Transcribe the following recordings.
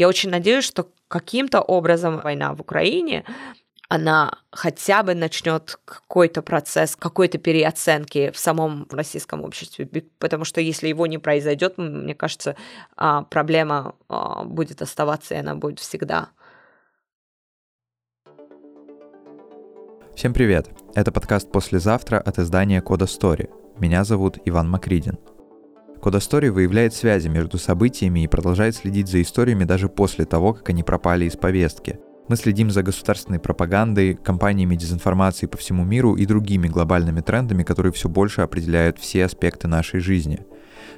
я очень надеюсь, что каким-то образом война в Украине она хотя бы начнет какой-то процесс, какой-то переоценки в самом российском обществе, потому что если его не произойдет, мне кажется, а, проблема а, будет оставаться, и она будет всегда. Всем привет! Это подкаст «Послезавтра» от издания «Кода Story». Меня зовут Иван Макридин. Кода Story выявляет связи между событиями и продолжает следить за историями даже после того, как они пропали из повестки – мы следим за государственной пропагандой, кампаниями дезинформации по всему миру и другими глобальными трендами, которые все больше определяют все аспекты нашей жизни.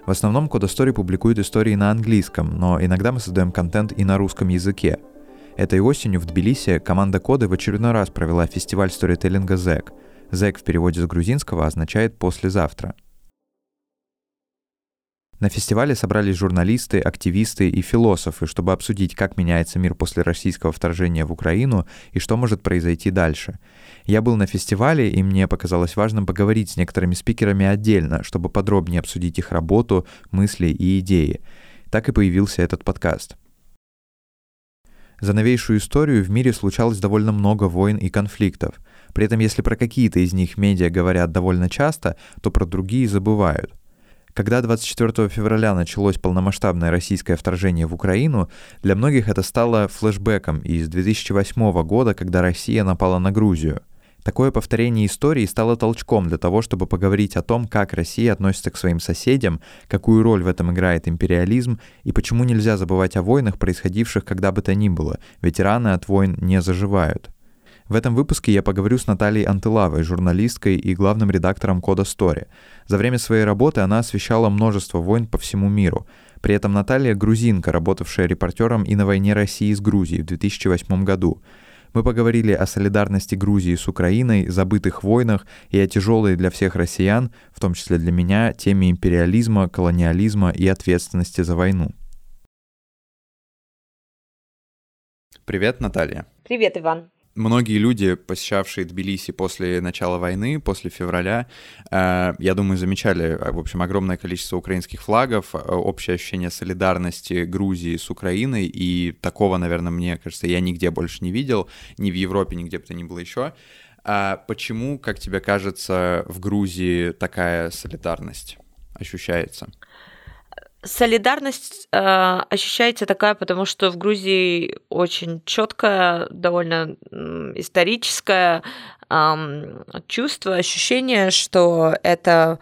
В основном Кода Story публикует истории на английском, но иногда мы создаем контент и на русском языке. Этой осенью в Тбилиси команда Коды в очередной раз провела фестиваль сторителлинга ZEC. ZEC в переводе с грузинского означает «послезавтра». На фестивале собрались журналисты, активисты и философы, чтобы обсудить, как меняется мир после российского вторжения в Украину и что может произойти дальше. Я был на фестивале, и мне показалось важным поговорить с некоторыми спикерами отдельно, чтобы подробнее обсудить их работу, мысли и идеи. Так и появился этот подкаст. За новейшую историю в мире случалось довольно много войн и конфликтов. При этом, если про какие-то из них медиа говорят довольно часто, то про другие забывают. Когда 24 февраля началось полномасштабное российское вторжение в Украину, для многих это стало флешбеком из 2008 года, когда Россия напала на Грузию. Такое повторение истории стало толчком для того, чтобы поговорить о том, как Россия относится к своим соседям, какую роль в этом играет империализм и почему нельзя забывать о войнах, происходивших когда бы то ни было, ведь раны от войн не заживают. В этом выпуске я поговорю с Натальей Антылавой, журналисткой и главным редактором Кода Story. За время своей работы она освещала множество войн по всему миру. При этом Наталья — грузинка, работавшая репортером и на войне России с Грузией в 2008 году. Мы поговорили о солидарности Грузии с Украиной, забытых войнах и о тяжелой для всех россиян, в том числе для меня, теме империализма, колониализма и ответственности за войну. Привет, Наталья. Привет, Иван многие люди, посещавшие Тбилиси после начала войны, после февраля, э, я думаю, замечали, в общем, огромное количество украинских флагов, э, общее ощущение солидарности Грузии с Украиной, и такого, наверное, мне кажется, я нигде больше не видел, ни в Европе, нигде бы то ни было еще. А почему, как тебе кажется, в Грузии такая солидарность ощущается? Солидарность э, ощущается такая, потому что в Грузии очень четкое, довольно э, историческое э, чувство, ощущение, что это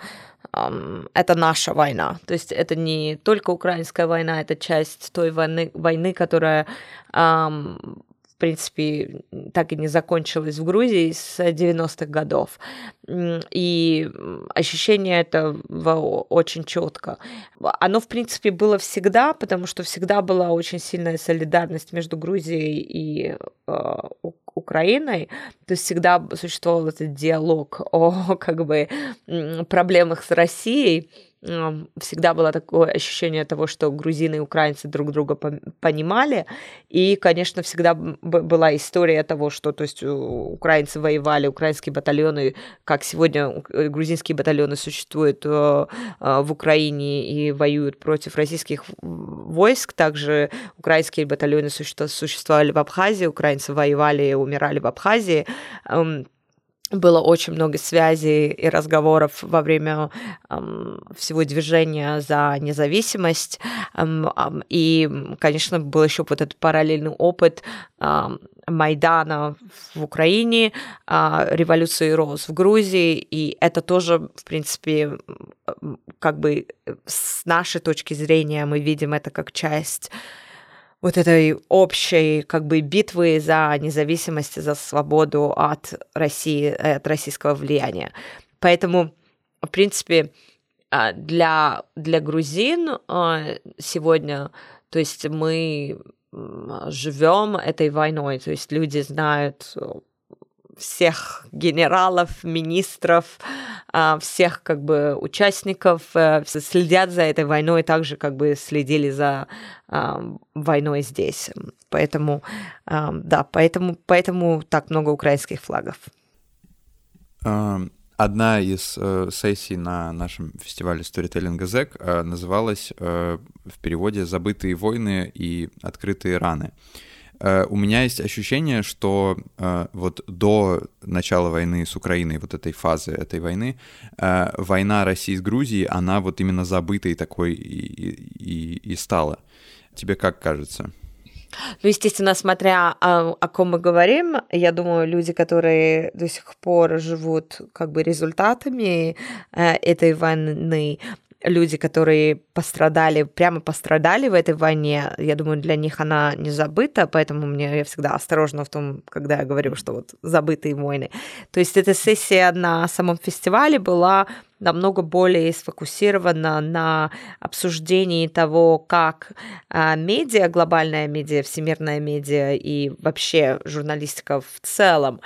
это наша война. То есть это не только украинская война, это часть той войны, войны которая принципе, так и не закончилась в Грузии с 90-х годов. И ощущение этого очень четко. Оно, в принципе, было всегда, потому что всегда была очень сильная солидарность между Грузией и э, Украиной, то есть всегда существовал этот диалог о как бы проблемах с Россией, всегда было такое ощущение того, что грузины и украинцы друг друга понимали, и, конечно, всегда была история того, что, то есть, украинцы воевали, украинские батальоны, как сегодня э, грузинские батальоны существуют э, э, в Украине и воюют против российских войск, также украинские батальоны существовали в Абхазии, украинцы воевали и умирали в Абхазии, было очень много связей и разговоров во время эм, всего движения за независимость. Эм, эм, и, конечно, был еще вот этот параллельный опыт эм, Майдана в Украине, э, революции Роз в Грузии, и это тоже, в принципе, как бы с нашей точки зрения мы видим это как часть вот этой общей как бы битвы за независимость, за свободу от России, от российского влияния. Поэтому, в принципе, а, для, для грузин а, сегодня, то есть мы живем этой войной, то есть люди знают всех генералов, министров, а, всех как бы участников, э, следят за этой войной, также как бы следили за а, войной здесь. Поэтому, а, да, поэтому, поэтому так много украинских флагов. Одна из э, сессий на нашем фестивале Storytelling Zec э, называлась э, в переводе «Забытые войны и открытые раны». У меня есть ощущение, что э, вот до начала войны с Украиной, вот этой фазы этой войны, э, война России с Грузией, она вот именно забытой такой и, и, и стала. Тебе как кажется? Ну, естественно, смотря о, о ком мы говорим, я думаю, люди, которые до сих пор живут как бы результатами э, этой войны, люди, которые пострадали, прямо пострадали в этой войне, я думаю, для них она не забыта, поэтому мне я всегда осторожна в том, когда я говорю, что вот забытые войны. То есть эта сессия на самом фестивале была намного более сфокусирована на обсуждении того, как а, медиа, глобальная медиа, всемирная медиа и вообще журналистика в целом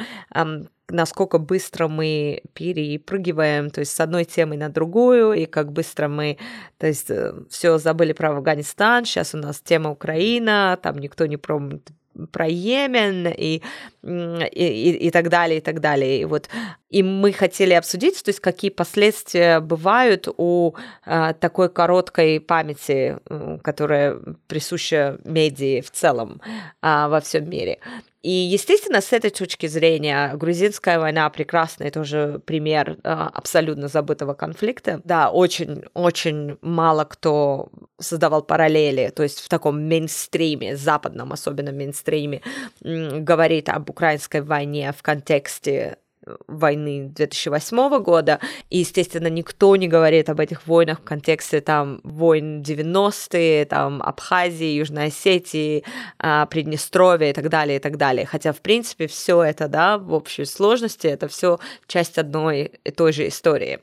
насколько быстро мы перепрыгиваем, то есть с одной темы на другую, и как быстро мы, то есть э, все забыли про Афганистан, сейчас у нас тема Украина, там никто не промит про Йемен и, и, и так далее, и так далее. И вот и мы хотели обсудить, то есть какие последствия бывают у а, такой короткой памяти, которая присуща медии в целом а, во всем мире. И, естественно, с этой точки зрения грузинская война прекрасный тоже пример а, абсолютно забытого конфликта. Да, очень-очень мало кто создавал параллели, то есть в таком мейнстриме, западном особенно мейнстриме, говорит об украинской войне в контексте войны 2008 года, и, естественно, никто не говорит об этих войнах в контексте там войн 90-е, там Абхазии, Южной Осетии, а, Приднестровья и так далее, и так далее. Хотя, в принципе, все это, да, в общей сложности, это все часть одной и той же истории.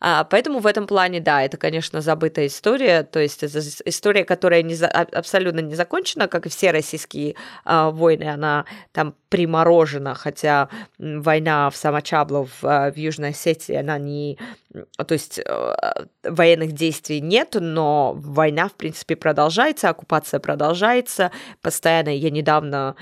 А, поэтому в этом плане, да, это, конечно, забытая история, то есть это история, которая не за, абсолютно не закончена, как и все российские а, войны, она там приморожена, хотя война в Самочабло в, а, в Южной Осетии, она не... То есть э, военных действий нет, но война, в принципе, продолжается, оккупация продолжается. Постоянно я недавно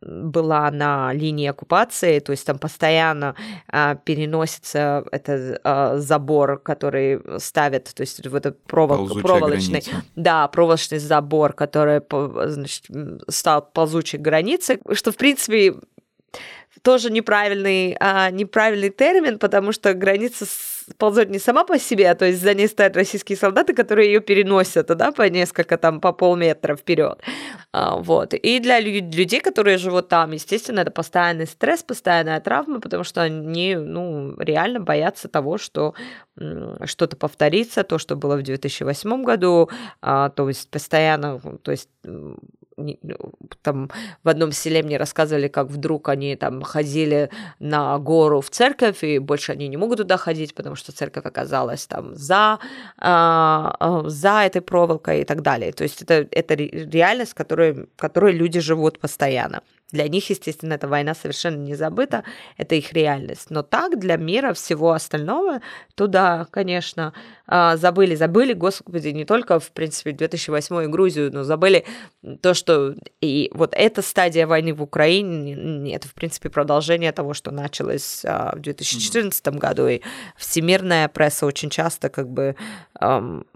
была на линии оккупации, то есть там постоянно э, переносится этот э, забор, который ставят, то есть вот этот провол, проволочный, граница. да, проволочный забор, который значит, стал ползучей границей, что в принципе, тоже неправильный, а, неправильный термин, потому что граница ползет не сама по себе, а то есть за ней стоят российские солдаты, которые ее переносят, да, по несколько там, по полметра вперед. А, вот. И для людей, которые живут там, естественно, это постоянный стресс, постоянная травма, потому что они, ну, реально боятся того, что что-то повторится, то, что было в 2008 году, а, то есть постоянно, то есть там в одном селе мне рассказывали, как вдруг они там ходили на гору в церковь, и больше они не могут туда ходить, потому что церковь оказалась там за, а, а, за этой проволокой и так далее. То есть это, это реальность, в которой, которой люди живут постоянно. Для них, естественно, эта война совершенно не забыта, это их реальность. Но так, для мира всего остального, то да, конечно, а, забыли, забыли, господи, не только, в принципе, 2008 и Грузию, но забыли то, что и вот эта стадия войны в Украине, это, в принципе, продолжение того, что началось а, в 2014 году, и всемирная пресса очень часто как бы эм,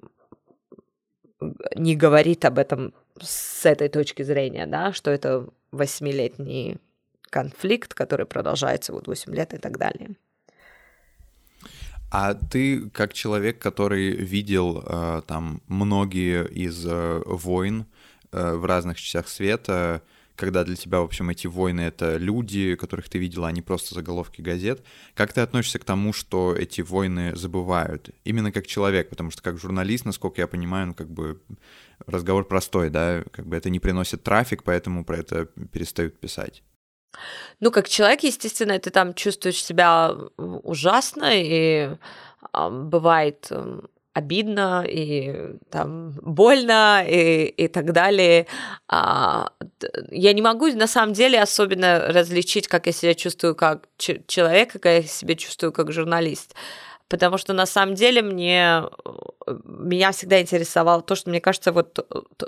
не говорит об этом с этой точки зрения, да, что это восьмилетний конфликт, который продолжается вот 8 лет и так далее. А ты, как человек, который видел э, там многие из э, войн э, в разных частях света, когда для тебя, в общем, эти войны — это люди, которых ты видела, а не просто заголовки газет. Как ты относишься к тому, что эти войны забывают? Именно как человек, потому что как журналист, насколько я понимаю, ну, как бы разговор простой, да, как бы это не приносит трафик, поэтому про это перестают писать. Ну, как человек, естественно, ты там чувствуешь себя ужасно, и э, бывает обидно и там больно и, и так далее. А, я не могу на самом деле особенно различить, как я себя чувствую как человек, как я себя чувствую как журналист. Потому что на самом деле мне меня всегда интересовало то, что мне кажется, вот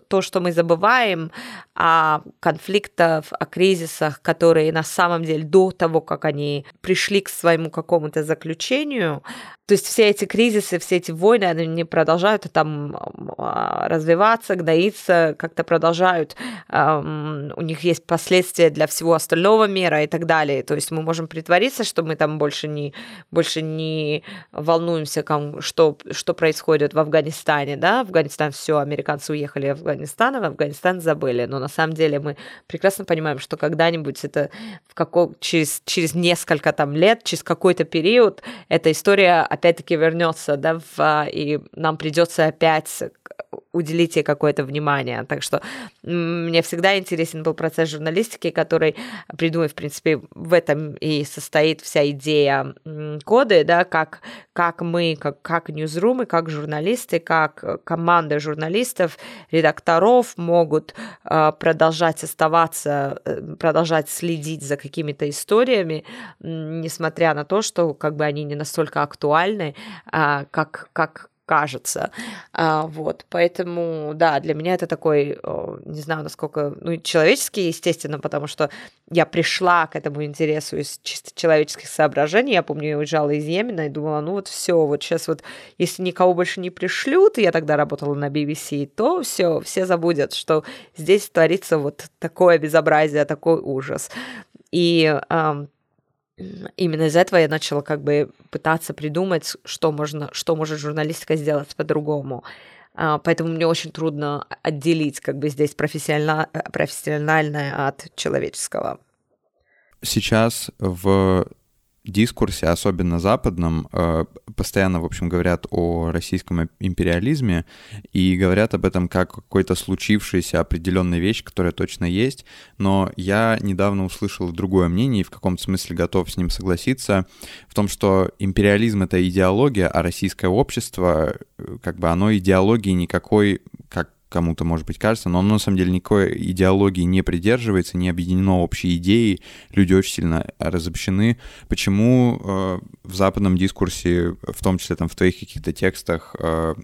то, что мы забываем о конфликтах, о кризисах, которые на самом деле до того, как они пришли к своему какому-то заключению, то есть все эти кризисы, все эти войны, они продолжают там а, развиваться, гноиться, как-то продолжают, у них есть последствия для всего остального мира и так далее. То есть мы можем притвориться, что мы там больше не, больше не волнуемся, что, что происходит в Афганистане, да, Афганистан, все, американцы уехали в Афганистан, а в Афганистан забыли, но на самом деле мы прекрасно понимаем, что когда-нибудь это в каком, через, через несколько там лет, через какой-то период эта история опять-таки вернется, да, в, и нам придется опять уделить ей какое-то внимание. Так что мне всегда интересен был процесс журналистики, который, придумай, в принципе, в этом и состоит вся идея коды, да, как, как мы, как, как ньюзрумы, как журналисты, как команда журналистов, редакторов могут э, продолжать оставаться, э, продолжать следить за какими-то историями, несмотря на то, что как бы они не настолько актуальны, э, как, как кажется. А, вот, поэтому, да, для меня это такой, не знаю, насколько, ну, человеческий, естественно, потому что я пришла к этому интересу из чисто человеческих соображений. Я помню, я уезжала из Йемена и думала, ну вот все, вот сейчас вот, если никого больше не пришлют, я тогда работала на BBC, то все, все забудут, что здесь творится вот такое безобразие, такой ужас. И именно из этого я начала как бы пытаться придумать, что можно, что может журналистика сделать по-другому. А, поэтому мне очень трудно отделить как бы здесь профессионально, профессиональное от человеческого. Сейчас в дискурсе, особенно западном, э, постоянно, в общем, говорят о российском империализме и говорят об этом как какой-то случившейся определенной вещь, которая точно есть, но я недавно услышал другое мнение и в каком-то смысле готов с ним согласиться, в том, что империализм — это идеология, а российское общество, э, как бы оно идеологии никакой, как кому-то, может быть, кажется, но оно на самом деле никакой идеологии не придерживается, не объединено общей идеей, люди очень сильно разобщены. Почему э, в западном дискурсе, в том числе там в твоих каких-то текстах, э,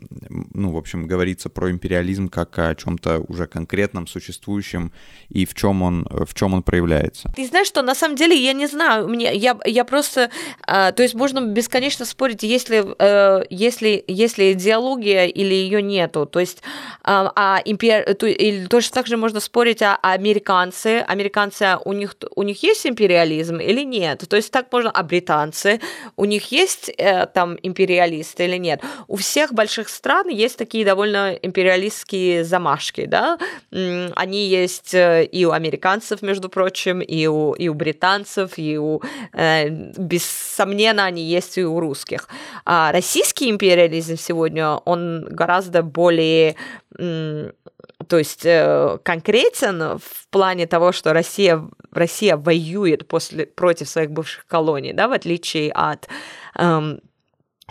ну, в общем, говорится про империализм как о чем-то уже конкретном, существующем, и в чем он, в чем он проявляется? Ты знаешь, что на самом деле я не знаю, мне, я, я просто, э, то есть можно бесконечно спорить, если, э, если, если идеология или ее нету, то есть э, а импер... то, или точно так же можно спорить, а, а американцы, американцы, у них, у них есть империализм или нет? То есть так можно, а британцы, у них есть э, там империалисты или нет? У всех больших стран есть такие довольно империалистские замашки, да? Они есть э, и у американцев, между прочим, и у, и у британцев, и у, э, без сомнения, они есть и у русских. А российский империализм сегодня, он гораздо более то есть э, конкретен в плане того, что Россия, Россия воюет после, против своих бывших колоний, да, в отличие от эм,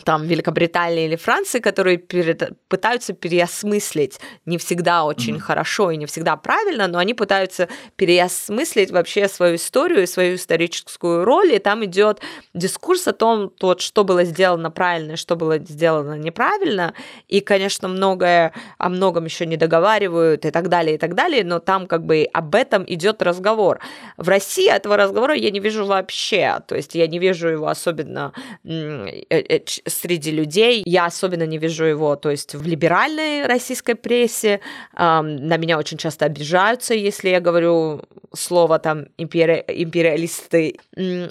там Великобритании или Франции, которые перед, пытаются переосмыслить не всегда очень mm-hmm. хорошо и не всегда правильно, но они пытаются переосмыслить вообще свою историю и свою историческую роль, и там идет дискурс о том, тот, что было сделано правильно, что было сделано неправильно, и, конечно, многое о многом еще не договаривают и так далее, и так далее, но там как бы об этом идет разговор. В России этого разговора я не вижу вообще, то есть я не вижу его особенно э, э, среди людей. Я особенно не вижу его, то есть в либеральной российской прессе. На меня очень часто обижаются, если я говорю слово там импери... империалисты.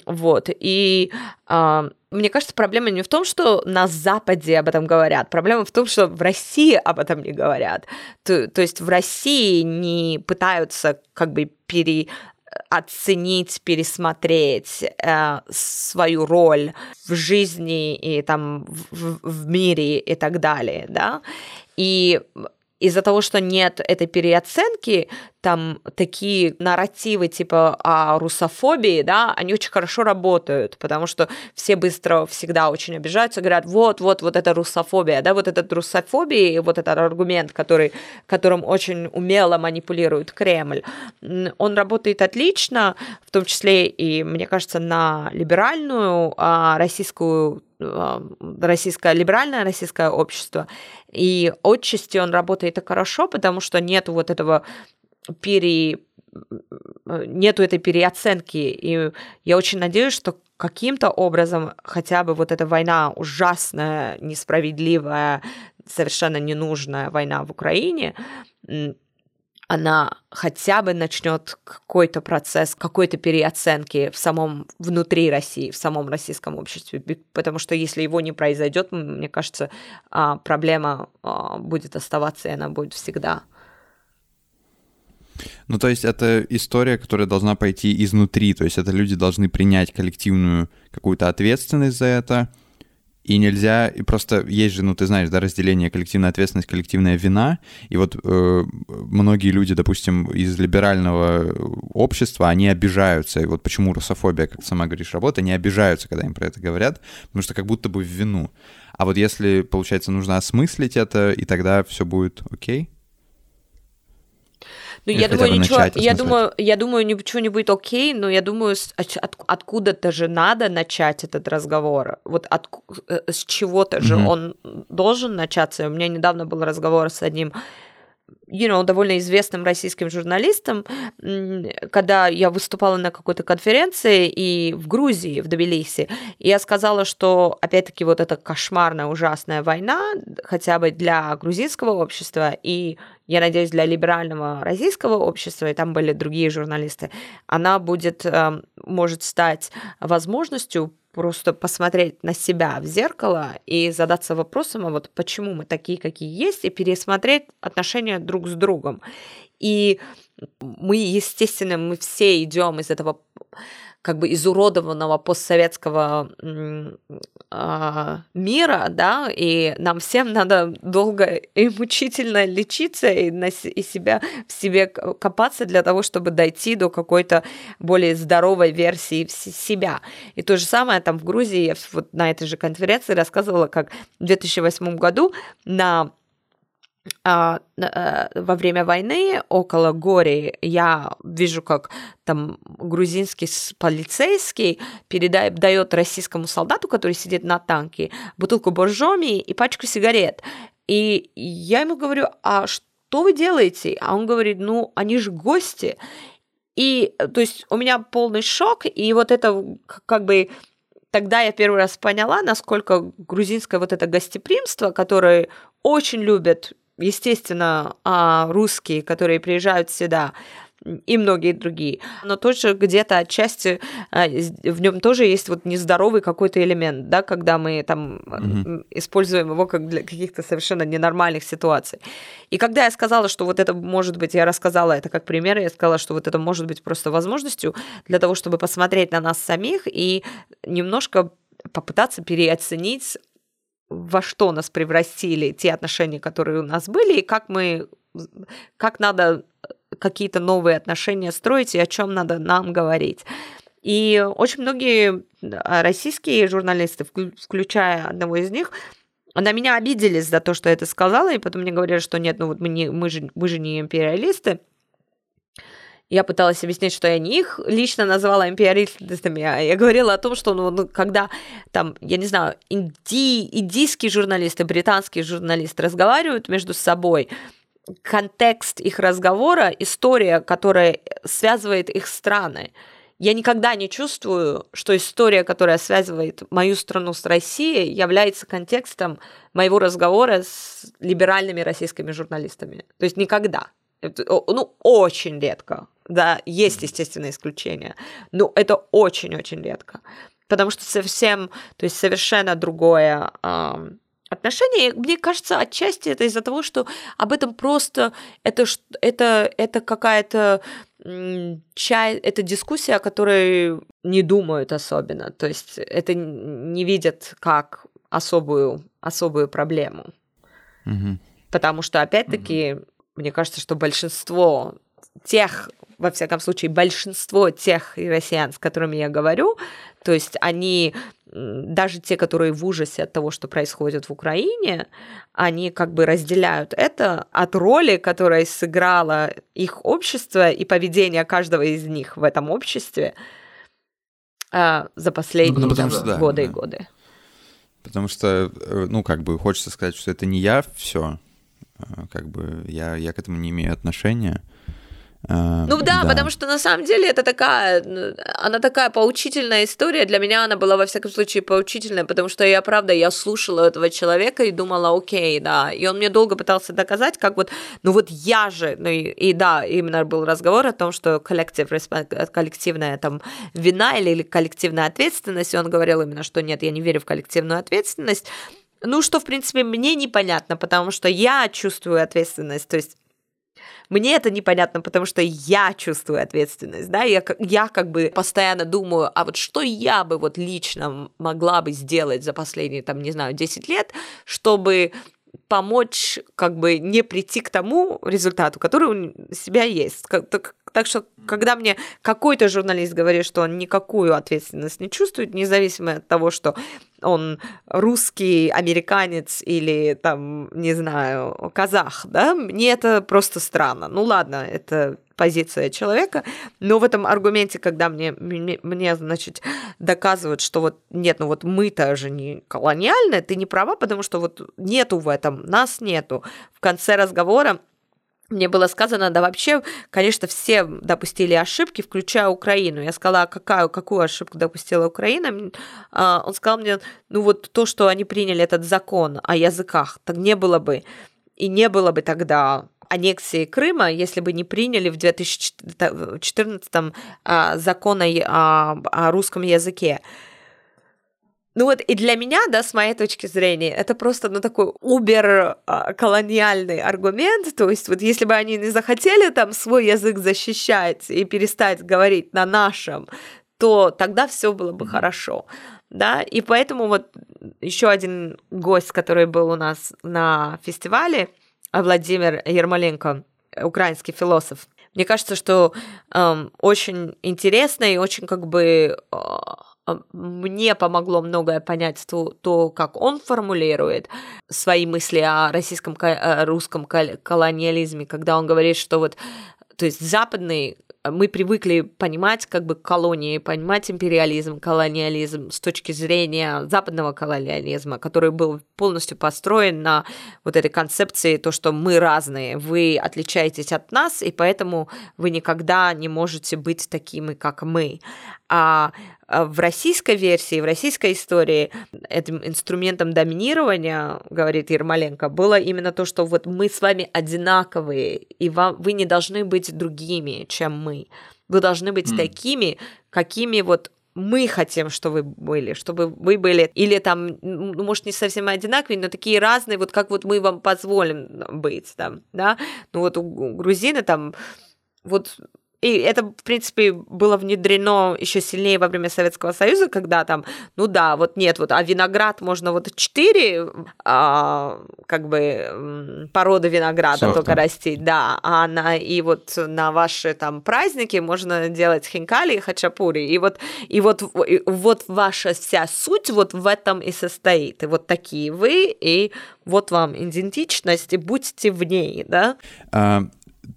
Вот. И мне кажется, проблема не в том, что на Западе об этом говорят, проблема в том, что в России об этом не говорят. То, то есть в России не пытаются как бы пере оценить, пересмотреть э, свою роль в жизни и там в, в мире и так далее, да. И из-за того, что нет этой переоценки, там такие нарративы типа о русофобии, да, они очень хорошо работают, потому что все быстро всегда очень обижаются, говорят, вот, вот, вот это русофобия, да, вот этот русофобия, вот этот аргумент, который, которым очень умело манипулирует Кремль, он работает отлично, в том числе и, мне кажется, на либеральную а, российскую российское либеральное российское общество, и отчасти он работает и хорошо, потому что нет вот этого пере нету этой переоценки. И я очень надеюсь, что каким-то образом хотя бы вот эта война ужасная, несправедливая, совершенно ненужная война в Украине, она хотя бы начнет какой-то процесс, какой-то переоценки в самом внутри России, в самом российском обществе, потому что если его не произойдет, мне кажется, а, проблема а, будет оставаться, и она будет всегда. Ну, то есть это история, которая должна пойти изнутри, то есть это люди должны принять коллективную какую-то ответственность за это, и нельзя, и просто есть же, ну ты знаешь, да, разделение коллективная ответственность, коллективная вина, и вот э, многие люди, допустим, из либерального общества, они обижаются, и вот почему русофобия, как сама говоришь, работает, они обижаются, когда им про это говорят, потому что как будто бы в вину. А вот если, получается, нужно осмыслить это, и тогда все будет окей? Ну, я думаю, ничего, я думаю, я думаю, ничего не будет окей, но я думаю, от, откуда-то же надо начать этот разговор. Вот от, э, с чего-то же mm-hmm. он должен начаться. У меня недавно был разговор с одним you know, довольно известным российским журналистом, когда я выступала на какой-то конференции и в Грузии, в Тбилиси, и я сказала, что, опять-таки, вот эта кошмарная, ужасная война, хотя бы для грузинского общества и, я надеюсь, для либерального российского общества, и там были другие журналисты, она будет, эм, может стать возможностью просто посмотреть на себя в зеркало и задаться вопросом, а вот почему мы такие, какие есть, и пересмотреть отношения друг с другом. И мы, естественно, мы все идем из этого как бы изуродованного постсоветского э, мира, да, и нам всем надо долго и мучительно лечиться и, на, и себя в себе копаться для того, чтобы дойти до какой-то более здоровой версии себя. И то же самое там в Грузии, я вот на этой же конференции рассказывала, как в 2008 году на во время войны около Гори я вижу, как там грузинский полицейский передает, дает российскому солдату, который сидит на танке, бутылку боржоми и пачку сигарет. И я ему говорю, а что вы делаете? А он говорит, ну, они же гости. И, то есть, у меня полный шок, и вот это как бы тогда я первый раз поняла, насколько грузинское вот это гостеприимство, которое очень любят естественно, а, русские, которые приезжают сюда, и многие другие. Но тоже где-то отчасти а, в нем тоже есть вот нездоровый какой-то элемент, да, когда мы там mm используем его как для каких-то совершенно ненормальных ситуаций. И когда я сказала, что вот это может быть, я рассказала это как пример, я сказала, что вот это может быть просто возможностью для того, чтобы посмотреть на нас самих и немножко попытаться переоценить во что нас превратили те отношения, которые у нас были, и как мы, как надо какие-то новые отношения строить и о чем надо нам говорить. И очень многие российские журналисты, включая одного из них, на меня обиделись за то, что я это сказала, и потом мне говорили, что нет, ну вот мы, не, мы, же, мы же не империалисты. Я пыталась объяснить, что я не их лично называла империалистами, а я говорила о том, что ну, ну, когда там, я не знаю, инди, индийские журналисты, британские журналисты разговаривают между собой, контекст их разговора, история, которая связывает их страны. Я никогда не чувствую, что история, которая связывает мою страну с Россией, является контекстом моего разговора с либеральными российскими журналистами. То есть никогда. Ну, очень редко. Да, есть, естественно, исключения, но это очень-очень редко, потому что совсем, то есть совершенно другое э, отношение. Мне кажется, отчасти это из-за того, что об этом просто это это это какая-то чай, это дискуссия, о которой не думают особенно, то есть это не видят как особую особую проблему, угу. потому что опять-таки угу. Мне кажется, что большинство тех во всяком случае, большинство тех россиян, с которыми я говорю, то есть они, даже те, которые в ужасе от того, что происходит в Украине, они как бы разделяют это от роли, которая сыграла их общество и поведение каждого из них в этом обществе а, за последние ну, что, годы да, и годы. Потому что, э, ну, как бы хочется сказать, что это не я все, как бы я, я к этому не имею отношения. А, ну да, да, потому что на самом деле это такая, она такая поучительная история. Для меня она была во всяком случае поучительная, потому что я, правда, я слушала этого человека и думала, окей, да. И он мне долго пытался доказать, как вот, ну вот я же, ну и, и да, именно был разговор о том, что коллектив, коллективная там вина или, или коллективная ответственность. И он говорил именно, что нет, я не верю в коллективную ответственность. Ну, что, в принципе, мне непонятно, потому что я чувствую ответственность. То есть мне это непонятно, потому что я чувствую ответственность, да, я, я как бы постоянно думаю, а вот что я бы вот лично могла бы сделать за последние, там, не знаю, 10 лет, чтобы помочь как бы не прийти к тому результату, который у себя есть. Так, так что, когда мне какой-то журналист говорит, что он никакую ответственность не чувствует, независимо от того, что он русский, американец или там, не знаю, казах, да, мне это просто странно. Ну ладно, это позиция человека, но в этом аргументе, когда мне, мне, мне значит, доказывают, что вот нет, ну вот мы-то же не колониальные, ты не права, потому что вот нету в этом, нас нету. В конце разговора мне было сказано, да вообще, конечно, все допустили ошибки, включая Украину. Я сказала, а какая, какую ошибку допустила Украина? А, он сказал мне, ну вот то, что они приняли этот закон о языках, так не было бы. И не было бы тогда аннексии Крыма, если бы не приняли в 2014 а, закон о, о русском языке. Ну вот и для меня, да, с моей точки зрения, это просто, ну, такой убер-колониальный аргумент, то есть вот если бы они не захотели там свой язык защищать и перестать говорить на нашем, то тогда все было бы хорошо, да, и поэтому вот еще один гость, который был у нас на фестивале, Владимир Ермоленко, украинский философ, мне кажется, что эм, очень интересно и очень как бы э, мне помогло многое понять то, то, как он формулирует свои мысли о российском, о русском колониализме, когда он говорит, что вот то есть западный мы привыкли понимать как бы колонии, понимать империализм, колониализм с точки зрения западного колониализма, который был полностью построен на вот этой концепции, то, что мы разные, вы отличаетесь от нас, и поэтому вы никогда не можете быть такими, как мы. А, а в российской версии, в российской истории этим инструментом доминирования, говорит Ермоленко, было именно то, что вот мы с вами одинаковые, и вам, вы не должны быть другими, чем мы. Вы должны быть mm. такими, какими вот мы хотим, что вы были, чтобы вы были, или там, ну, может, не совсем одинаковые, но такие разные, вот как вот мы вам позволим быть, там, да, ну вот у грузины там, вот и это, в принципе, было внедрено еще сильнее во время Советского Союза, когда там, ну да, вот нет, вот, а виноград можно вот четыре, а, как бы, породы винограда Сорта. только растить, да, а на, и вот на ваши там праздники можно делать хинкали и хачапури, и вот, и вот, и вот ваша вся суть вот в этом и состоит, и вот такие вы, и вот вам идентичность, и будьте в ней, да? А,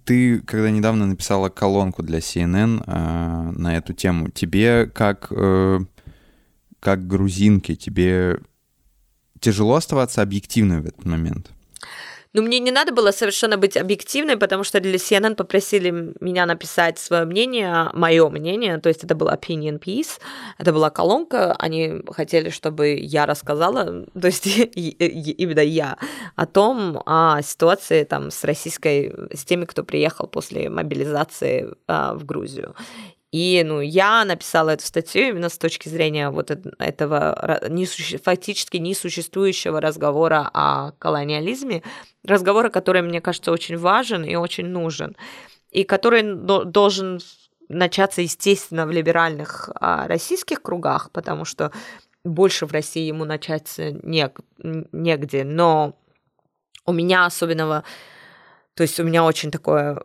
ты, когда недавно написала колонку для CNN э, на эту тему, тебе как, э, как грузинке, тебе тяжело оставаться объективной в этот момент? Ну, мне не надо было совершенно быть объективной, потому что для CNN попросили меня написать свое мнение, мое мнение, то есть это был opinion piece, это была колонка, они хотели, чтобы я рассказала, то есть именно я, о том, о ситуации там с российской, с теми, кто приехал после мобилизации а, в Грузию. И ну, я написала эту статью именно с точки зрения вот этого несуще... фактически несуществующего разговора о колониализме, разговора, который, мне кажется, очень важен и очень нужен, и который должен начаться, естественно, в либеральных а, российских кругах, потому что больше в России ему начаться не, негде, но у меня особенного то есть у меня очень такое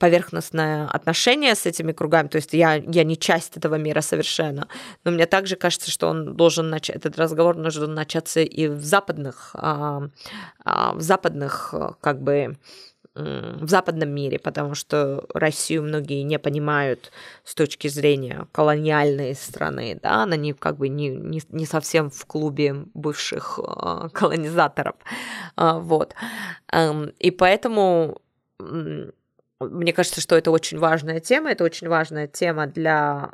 поверхностное отношение с этими кругами. То есть я, я не часть этого мира совершенно. Но мне также кажется, что он должен начать, этот разговор должен начаться и в западных, а, а, в западных как бы в западном мире, потому что Россию многие не понимают с точки зрения колониальной страны, да, она не как бы не, не, не совсем в клубе бывших э, колонизаторов, э, вот, э, и поэтому мне кажется, что это очень важная тема, это очень важная тема для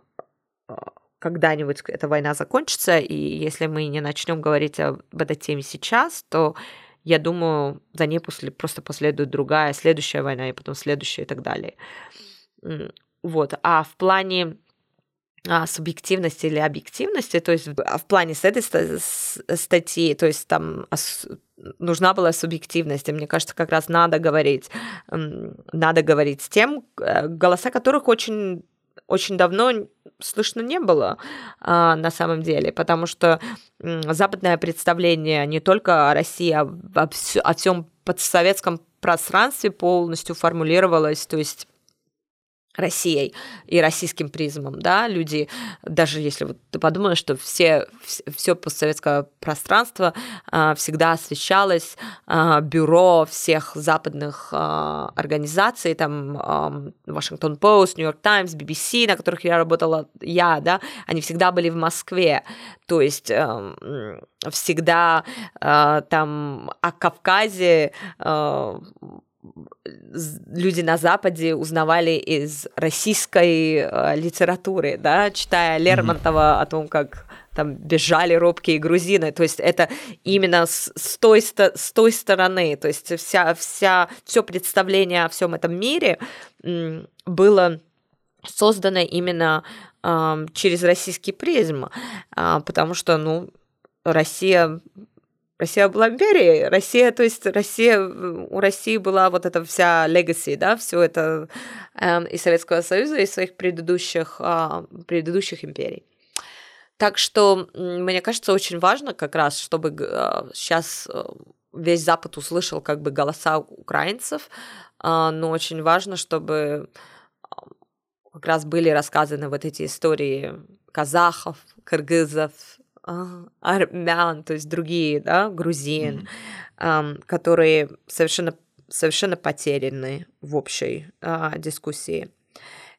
когда-нибудь эта война закончится, и если мы не начнем говорить об этой теме сейчас, то я думаю, за ней после, просто последует другая, следующая война, и потом следующая и так далее. Вот. А в плане а, субъективности или объективности, то есть а в плане с этой статьи, то есть там нужна была субъективность, и мне кажется, как раз надо говорить, надо говорить с тем, э, голоса которых очень очень давно слышно не было а, на самом деле, потому что западное представление не только о России, а о, всем подсоветском пространстве полностью формулировалось, то есть Россией и российским призмом, да, люди, даже если вот ты подумаешь, что все, все постсоветское пространство а, всегда освещалось а, бюро всех западных а, организаций, там, Вашингтон Пост, Нью-Йорк Таймс, BBC, на которых я работала, я, да, они всегда были в Москве, то есть э, всегда э, там о Кавказе э, люди на Западе узнавали из российской э, литературы, да, читая Лермонтова mm-hmm. о том, как там бежали робкие грузины, то есть это именно с, с, той, с той стороны, то есть вся, вся, все представление о всем этом мире было создано именно э, через российский призм, э, потому что, ну, Россия Россия была империей. Россия, то есть Россия, у России была вот эта вся legacy, да, все это э, из Советского Союза, и своих предыдущих, э, предыдущих империй. Так что, мне кажется, очень важно как раз, чтобы э, сейчас весь Запад услышал как бы голоса украинцев, э, но очень важно, чтобы как раз были рассказаны вот эти истории казахов, кыргызов, армян, то есть другие, да, грузин, mm-hmm. которые совершенно, совершенно потеряны в общей а, дискуссии.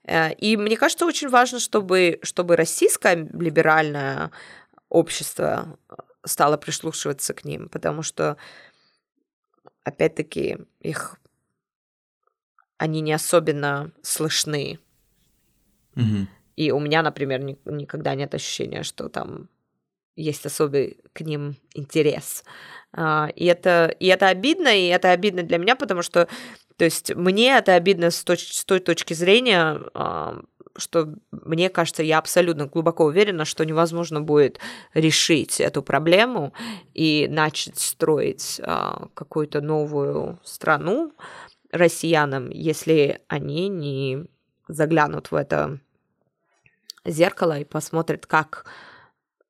Э, и мне кажется, очень важно, чтобы, чтобы российское либеральное общество стало прислушиваться к ним, потому что, опять-таки, их они не особенно слышны. Mm-hmm. И у меня, например, ни, никогда нет ощущения, что там есть особый к ним интерес. А, и это, и это обидно, и это обидно для меня, потому что, то есть, мне это обидно с, точ, с той точки зрения, а, что мне кажется, я абсолютно глубоко уверена, что невозможно будет решить эту проблему и начать строить а, какую-то новую страну россиянам, если они не заглянут в это зеркало и посмотрят, как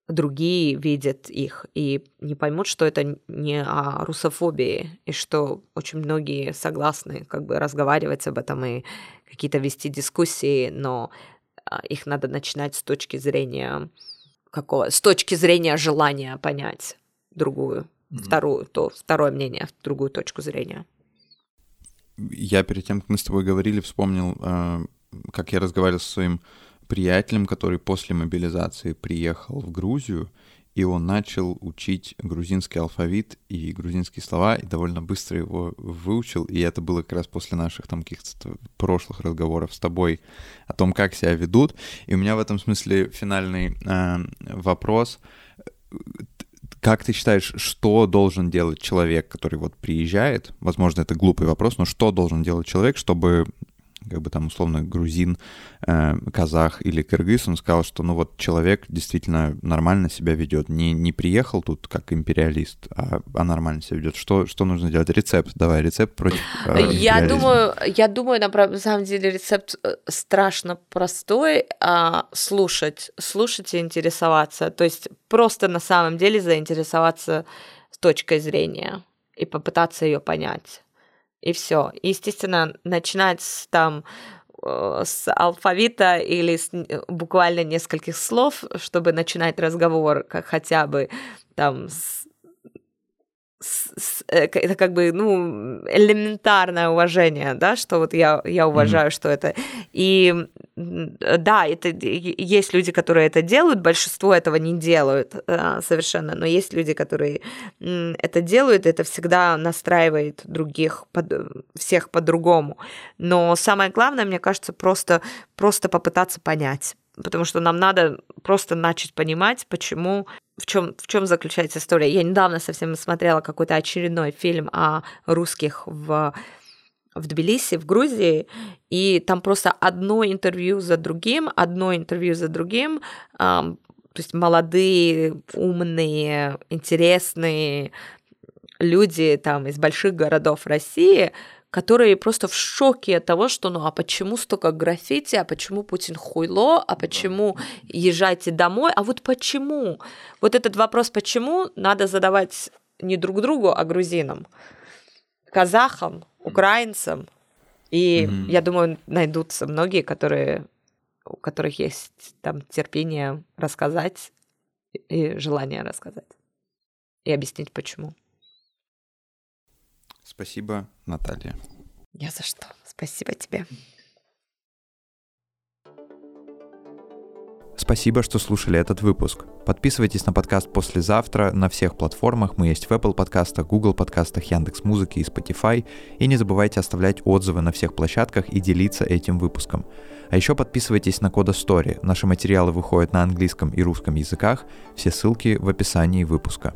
другие видят их и не поймут, что это не о русофобии, и что очень многие согласны как бы разговаривать об этом и какие-то вести дискуссии, но а, их надо начинать с точки зрения какого, с точки зрения желания понять другую, mm-hmm. вторую, то второе мнение, другую точку зрения. Я перед тем, как мы с тобой говорили, вспомнил, а, как я разговаривал со своим приятелем, который после мобилизации приехал в Грузию, и он начал учить грузинский алфавит и грузинские слова, и довольно быстро его выучил, и это было как раз после наших там каких-то прошлых разговоров с тобой о том, как себя ведут. И у меня в этом смысле финальный э, вопрос. Как ты считаешь, что должен делать человек, который вот приезжает? Возможно, это глупый вопрос, но что должен делать человек, чтобы как бы там условно грузин, э, казах или кыргыз, он сказал, что ну вот человек действительно нормально себя ведет, не, не приехал тут как империалист, а, а нормально себя ведет. Что, что нужно делать? Рецепт, давай, рецепт против э, Я думаю, я думаю, на самом деле рецепт э, страшно простой, а слушать, слушать и интересоваться, то есть просто на самом деле заинтересоваться точкой зрения и попытаться ее понять и все. Естественно, начинать с, там э, с алфавита или с буквально нескольких слов, чтобы начинать разговор, как хотя бы там с, Э, это как бы, ну, элементарное уважение, да, что вот я, я уважаю, mm-hmm. что это. И да, это есть люди, которые это делают, большинство этого не делают э, совершенно, но есть люди, которые это делают, это всегда настраивает других, под, всех по-другому. Но самое главное, мне кажется, просто, просто попытаться понять потому что нам надо просто начать понимать, почему в чем, в чем заключается история. Я недавно совсем смотрела какой-то очередной фильм о русских в в Тбилиси, в Грузии, и там просто одно интервью за другим, одно интервью за другим, то есть молодые, умные, интересные люди там из больших городов России которые просто в шоке от того, что ну а почему столько граффити, а почему Путин хуйло, а почему езжайте домой, а вот почему? Вот этот вопрос почему надо задавать не друг другу, а грузинам, казахам, украинцам. И mm-hmm. я думаю, найдутся многие, которые, у которых есть там терпение рассказать и желание рассказать и объяснить почему. Спасибо, Наталья. Не за что. Спасибо тебе. Спасибо, что слушали этот выпуск. Подписывайтесь на подкаст «Послезавтра» на всех платформах. Мы есть в Apple подкастах, Google подкастах, Яндекс Музыки и Spotify. И не забывайте оставлять отзывы на всех площадках и делиться этим выпуском. А еще подписывайтесь на Кода Story. Наши материалы выходят на английском и русском языках. Все ссылки в описании выпуска.